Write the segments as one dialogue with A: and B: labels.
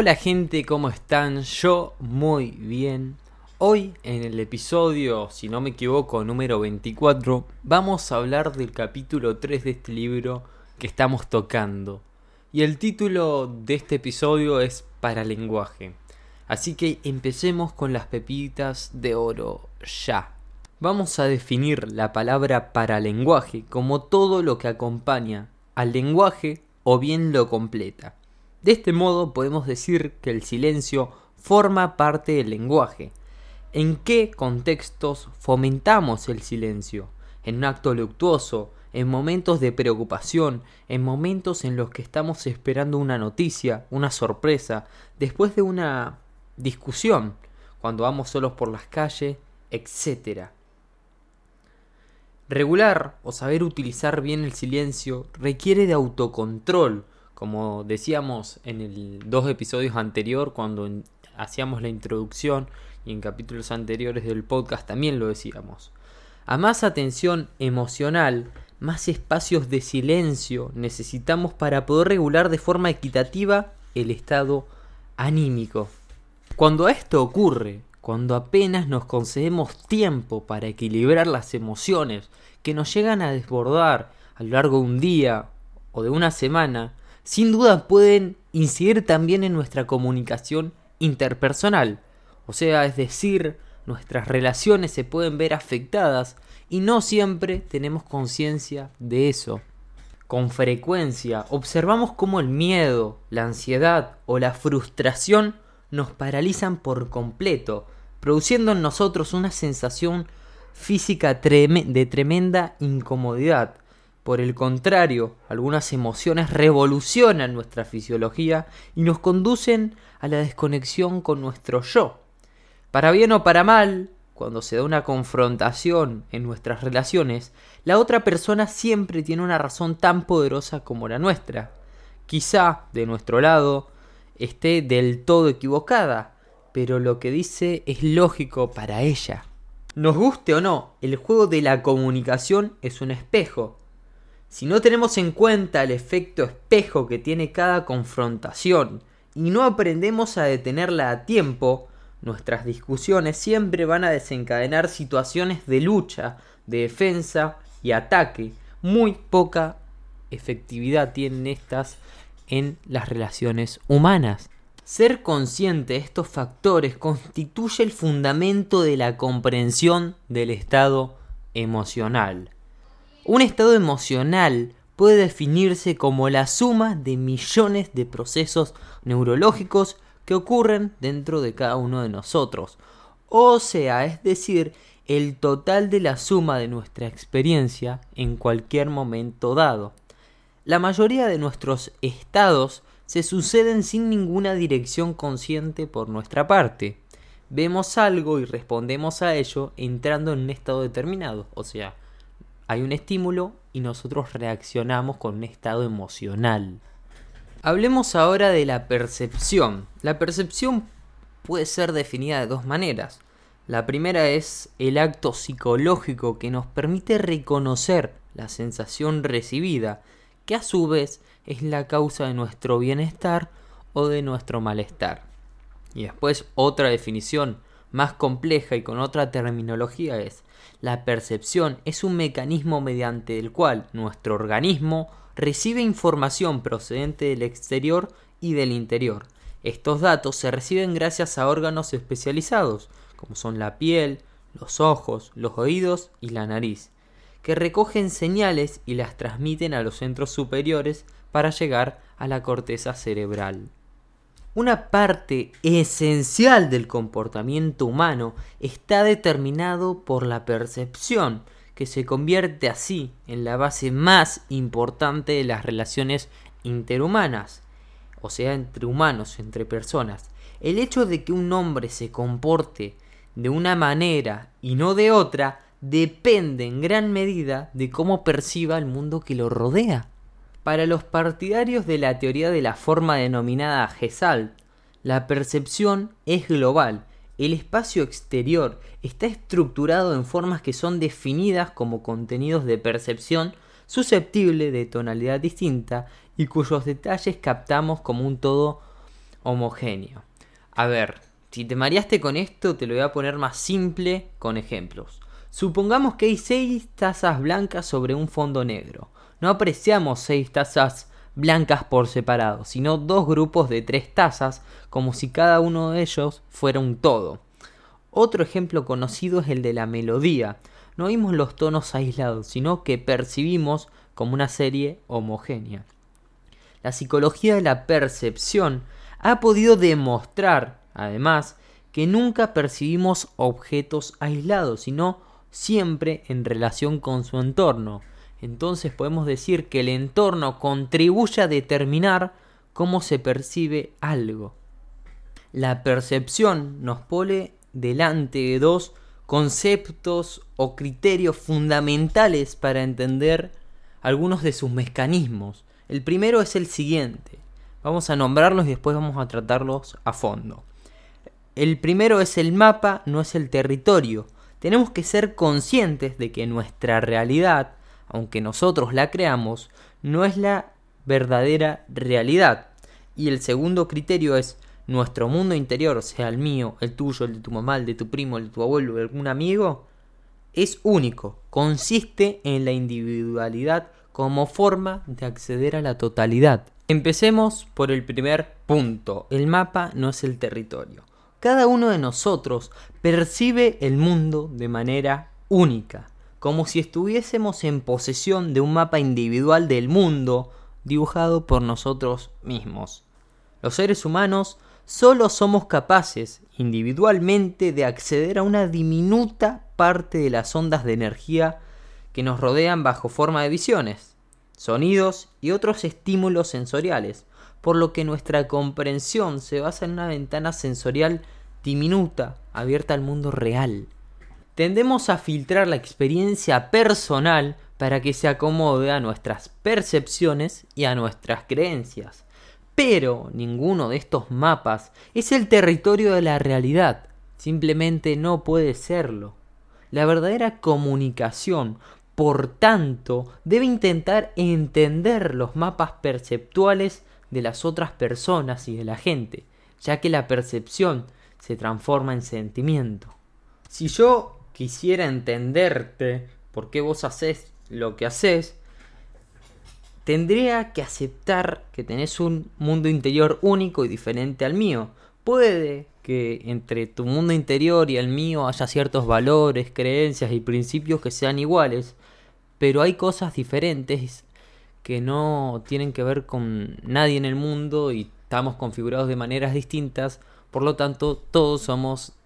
A: Hola gente, ¿cómo están? Yo muy bien. Hoy en el episodio, si no me equivoco, número 24, vamos a hablar del capítulo 3 de este libro que estamos tocando. Y el título de este episodio es Paralenguaje. Así que empecemos con las pepitas de oro ya. Vamos a definir la palabra paralenguaje como todo lo que acompaña al lenguaje o bien lo completa. De este modo podemos decir que el silencio forma parte del lenguaje. ¿En qué contextos fomentamos el silencio? ¿En un acto luctuoso? ¿En momentos de preocupación? ¿En momentos en los que estamos esperando una noticia, una sorpresa, después de una discusión? Cuando vamos solos por las calles, etc. Regular o saber utilizar bien el silencio requiere de autocontrol, como decíamos en el dos episodios anterior cuando hacíamos la introducción y en capítulos anteriores del podcast también lo decíamos. A más atención emocional, más espacios de silencio necesitamos para poder regular de forma equitativa el estado anímico. Cuando esto ocurre, cuando apenas nos concedemos tiempo para equilibrar las emociones que nos llegan a desbordar a lo largo de un día o de una semana, sin duda pueden incidir también en nuestra comunicación interpersonal. O sea, es decir, nuestras relaciones se pueden ver afectadas y no siempre tenemos conciencia de eso. Con frecuencia observamos cómo el miedo, la ansiedad o la frustración nos paralizan por completo, produciendo en nosotros una sensación física de tremenda incomodidad, por el contrario, algunas emociones revolucionan nuestra fisiología y nos conducen a la desconexión con nuestro yo. Para bien o para mal, cuando se da una confrontación en nuestras relaciones, la otra persona siempre tiene una razón tan poderosa como la nuestra. Quizá, de nuestro lado, esté del todo equivocada, pero lo que dice es lógico para ella. Nos guste o no, el juego de la comunicación es un espejo, si no tenemos en cuenta el efecto espejo que tiene cada confrontación y no aprendemos a detenerla a tiempo, nuestras discusiones siempre van a desencadenar situaciones de lucha, de defensa y ataque. Muy poca efectividad tienen estas en las relaciones humanas. Ser consciente de estos factores constituye el fundamento de la comprensión del estado emocional. Un estado emocional puede definirse como la suma de millones de procesos neurológicos que ocurren dentro de cada uno de nosotros. O sea, es decir, el total de la suma de nuestra experiencia en cualquier momento dado. La mayoría de nuestros estados se suceden sin ninguna dirección consciente por nuestra parte. Vemos algo y respondemos a ello entrando en un estado determinado, o sea, hay un estímulo y nosotros reaccionamos con un estado emocional. Hablemos ahora de la percepción. La percepción puede ser definida de dos maneras. La primera es el acto psicológico que nos permite reconocer la sensación recibida, que a su vez es la causa de nuestro bienestar o de nuestro malestar. Y después otra definición más compleja y con otra terminología es la percepción es un mecanismo mediante el cual nuestro organismo recibe información procedente del exterior y del interior. Estos datos se reciben gracias a órganos especializados, como son la piel, los ojos, los oídos y la nariz, que recogen señales y las transmiten a los centros superiores para llegar a la corteza cerebral. Una parte esencial del comportamiento humano está determinado por la percepción, que se convierte así en la base más importante de las relaciones interhumanas, o sea, entre humanos, entre personas. El hecho de que un hombre se comporte de una manera y no de otra depende en gran medida de cómo perciba el mundo que lo rodea. Para los partidarios de la teoría de la forma denominada Gestalt, la percepción es global. El espacio exterior está estructurado en formas que son definidas como contenidos de percepción susceptible de tonalidad distinta y cuyos detalles captamos como un todo homogéneo. A ver, si te mareaste con esto, te lo voy a poner más simple con ejemplos. Supongamos que hay seis tazas blancas sobre un fondo negro. No apreciamos seis tazas blancas por separado, sino dos grupos de tres tazas, como si cada uno de ellos fuera un todo. Otro ejemplo conocido es el de la melodía. No oímos los tonos aislados, sino que percibimos como una serie homogénea. La psicología de la percepción ha podido demostrar, además, que nunca percibimos objetos aislados, sino siempre en relación con su entorno. Entonces podemos decir que el entorno contribuye a determinar cómo se percibe algo. La percepción nos pone delante de dos conceptos o criterios fundamentales para entender algunos de sus mecanismos. El primero es el siguiente. Vamos a nombrarlos y después vamos a tratarlos a fondo. El primero es el mapa, no es el territorio tenemos que ser conscientes de que nuestra realidad, aunque nosotros la creamos, no es la verdadera realidad. Y el segundo criterio es nuestro mundo interior, sea el mío, el tuyo, el de tu mamá, el de tu primo, el de tu abuelo, de algún amigo, es único, consiste en la individualidad como forma de acceder a la totalidad. Empecemos por el primer punto, el mapa no es el territorio cada uno de nosotros percibe el mundo de manera única, como si estuviésemos en posesión de un mapa individual del mundo dibujado por nosotros mismos. Los seres humanos solo somos capaces individualmente de acceder a una diminuta parte de las ondas de energía que nos rodean bajo forma de visiones, sonidos y otros estímulos sensoriales, por lo que nuestra comprensión se basa en una ventana sensorial diminuta, abierta al mundo real. Tendemos a filtrar la experiencia personal para que se acomode a nuestras percepciones y a nuestras creencias. Pero ninguno de estos mapas es el territorio de la realidad. Simplemente no puede serlo. La verdadera comunicación por tanto, debe intentar entender los mapas perceptuales de las otras personas y de la gente, ya que la percepción se transforma en sentimiento. Si yo quisiera entenderte por qué vos haces lo que haces, tendría que aceptar que tenés un mundo interior único y diferente al mío. Puede que entre tu mundo interior y el mío haya ciertos valores, creencias y principios que sean iguales, pero hay cosas diferentes que no tienen que ver con nadie en el mundo y estamos configurados de maneras distintas, por lo tanto todos somos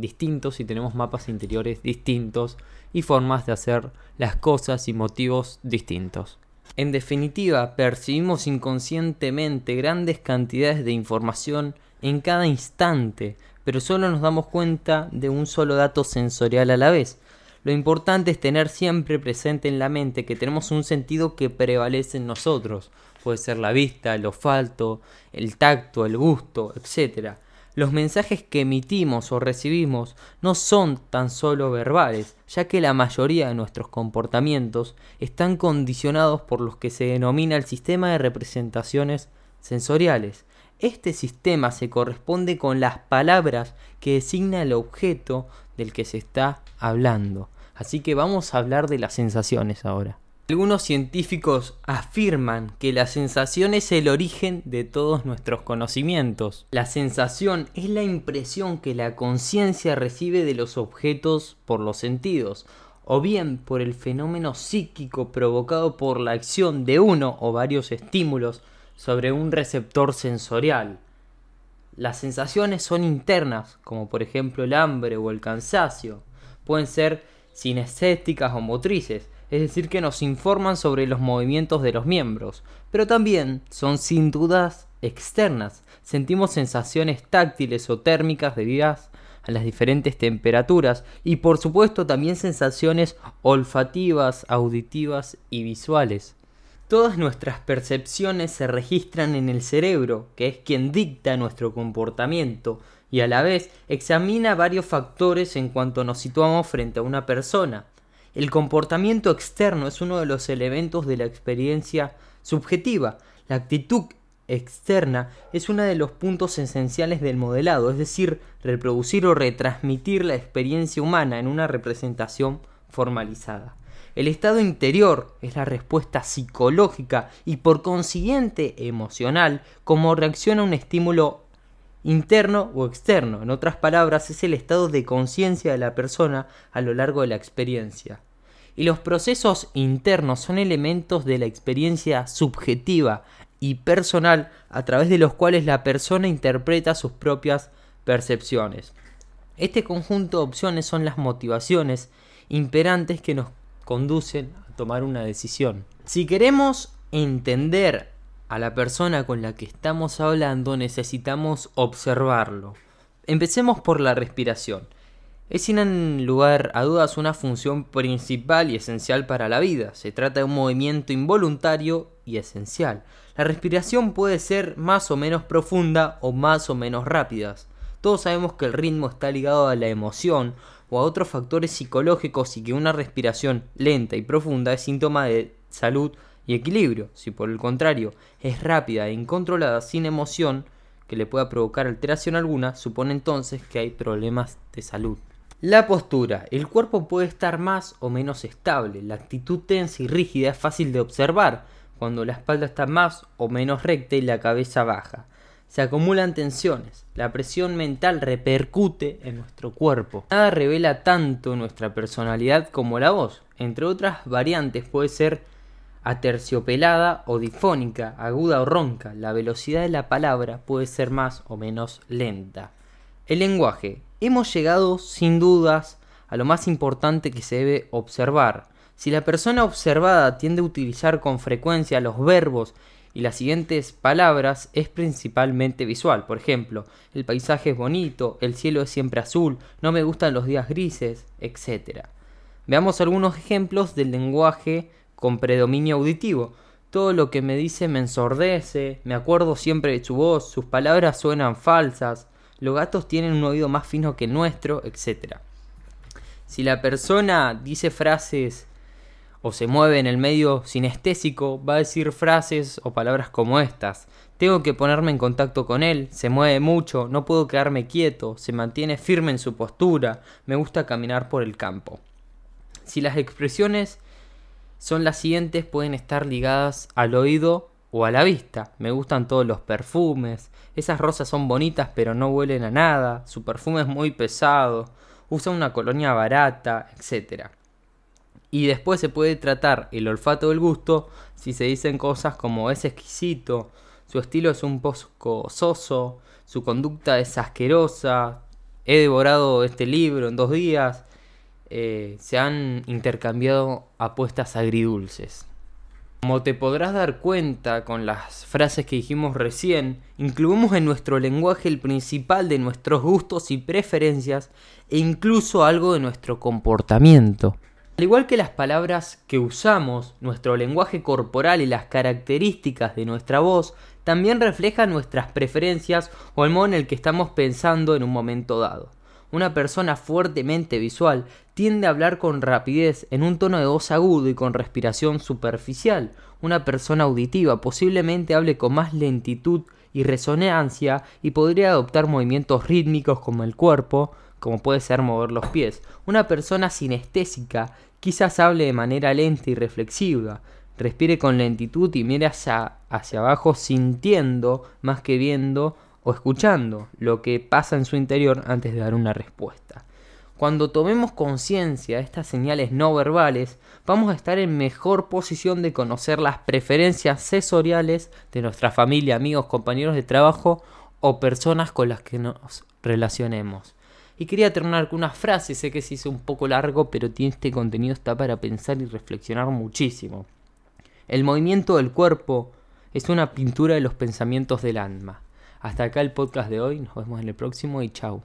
A: distintos y tenemos mapas interiores distintos y formas de hacer las cosas y motivos distintos. En definitiva, percibimos inconscientemente grandes cantidades de información en cada instante, pero solo nos damos cuenta de un solo dato sensorial a la vez, lo importante es tener siempre presente en la mente que tenemos un sentido que prevalece en nosotros. Puede ser la vista, el olfato, el tacto, el gusto, etc. Los mensajes que emitimos o recibimos no son tan solo verbales, ya que la mayoría de nuestros comportamientos están condicionados por lo que se denomina el sistema de representaciones sensoriales. Este sistema se corresponde con las palabras que designa el objeto del que se está hablando. Así que vamos a hablar de las sensaciones ahora. Algunos científicos afirman que la sensación es el origen de todos nuestros conocimientos. La sensación es la impresión que la conciencia recibe de los objetos por los sentidos, o bien por el fenómeno psíquico provocado por la acción de uno o varios estímulos sobre un receptor sensorial. Las sensaciones son internas, como por ejemplo el hambre o el cansancio. Pueden ser cinestéticas o motrices, es decir, que nos informan sobre los movimientos de los miembros, pero también son sin dudas externas. Sentimos sensaciones táctiles o térmicas debidas a las diferentes temperaturas y por supuesto también sensaciones olfativas, auditivas y visuales. Todas nuestras percepciones se registran en el cerebro, que es quien dicta nuestro comportamiento, y a la vez examina varios factores en cuanto nos situamos frente a una persona. El comportamiento externo es uno de los elementos de la experiencia subjetiva. La actitud externa es uno de los puntos esenciales del modelado, es decir, reproducir o retransmitir la experiencia humana en una representación formalizada. El estado interior es la respuesta psicológica y por consiguiente emocional como reacciona a un estímulo interno o externo. En otras palabras, es el estado de conciencia de la persona a lo largo de la experiencia. Y los procesos internos son elementos de la experiencia subjetiva y personal a través de los cuales la persona interpreta sus propias percepciones. Este conjunto de opciones son las motivaciones imperantes que nos conducen a tomar una decisión. Si queremos entender a la persona con la que estamos hablando necesitamos observarlo. Empecemos por la respiración. Es sin lugar a dudas una función principal y esencial para la vida. Se trata de un movimiento involuntario y esencial. La respiración puede ser más o menos profunda o más o menos rápida. Todos sabemos que el ritmo está ligado a la emoción o a otros factores psicológicos y que una respiración lenta y profunda es síntoma de salud y equilibrio. Si por el contrario es rápida e incontrolada sin emoción que le pueda provocar alteración alguna, supone entonces que hay problemas de salud. La postura. El cuerpo puede estar más o menos estable. La actitud tensa y rígida es fácil de observar cuando la espalda está más o menos recta y la cabeza baja. Se acumulan tensiones. La presión mental repercute en nuestro cuerpo. Nada revela tanto nuestra personalidad como la voz. Entre otras variantes puede ser aterciopelada o difónica, aguda o ronca. La velocidad de la palabra puede ser más o menos lenta. El lenguaje. Hemos llegado sin dudas a lo más importante que se debe observar. Si la persona observada tiende a utilizar con frecuencia los verbos y las siguientes palabras es principalmente visual. Por ejemplo, el paisaje es bonito, el cielo es siempre azul, no me gustan los días grises, etc. Veamos algunos ejemplos del lenguaje con predominio auditivo. Todo lo que me dice me ensordece, me acuerdo siempre de su voz, sus palabras suenan falsas, los gatos tienen un oído más fino que el nuestro, etc. Si la persona dice frases o se mueve en el medio sinestésico, va a decir frases o palabras como estas. Tengo que ponerme en contacto con él, se mueve mucho, no puedo quedarme quieto, se mantiene firme en su postura, me gusta caminar por el campo. Si las expresiones son las siguientes, pueden estar ligadas al oído o a la vista. Me gustan todos los perfumes. Esas rosas son bonitas pero no huelen a nada. Su perfume es muy pesado. Usa una colonia barata, etc. Y después se puede tratar el olfato del gusto si se dicen cosas como es exquisito, su estilo es un poco soso, su conducta es asquerosa, he devorado este libro en dos días, eh, se han intercambiado apuestas agridulces. Como te podrás dar cuenta con las frases que dijimos recién, incluimos en nuestro lenguaje el principal de nuestros gustos y preferencias e incluso algo de nuestro comportamiento. Al igual que las palabras que usamos, nuestro lenguaje corporal y las características de nuestra voz también reflejan nuestras preferencias o el modo en el que estamos pensando en un momento dado. Una persona fuertemente visual tiende a hablar con rapidez, en un tono de voz agudo y con respiración superficial. Una persona auditiva posiblemente hable con más lentitud y resonancia y podría adoptar movimientos rítmicos como el cuerpo, como puede ser mover los pies. Una persona sinestésica quizás hable de manera lenta y reflexiva, respire con lentitud y mire hacia, hacia abajo sintiendo más que viendo o escuchando lo que pasa en su interior antes de dar una respuesta. Cuando tomemos conciencia de estas señales no verbales, vamos a estar en mejor posición de conocer las preferencias sensoriales de nuestra familia, amigos, compañeros de trabajo o personas con las que nos relacionemos. Y quería terminar con una frase, sé que se hizo un poco largo, pero este contenido está para pensar y reflexionar muchísimo. El movimiento del cuerpo es una pintura de los pensamientos del alma. Hasta acá el podcast de hoy, nos vemos en el próximo y chao.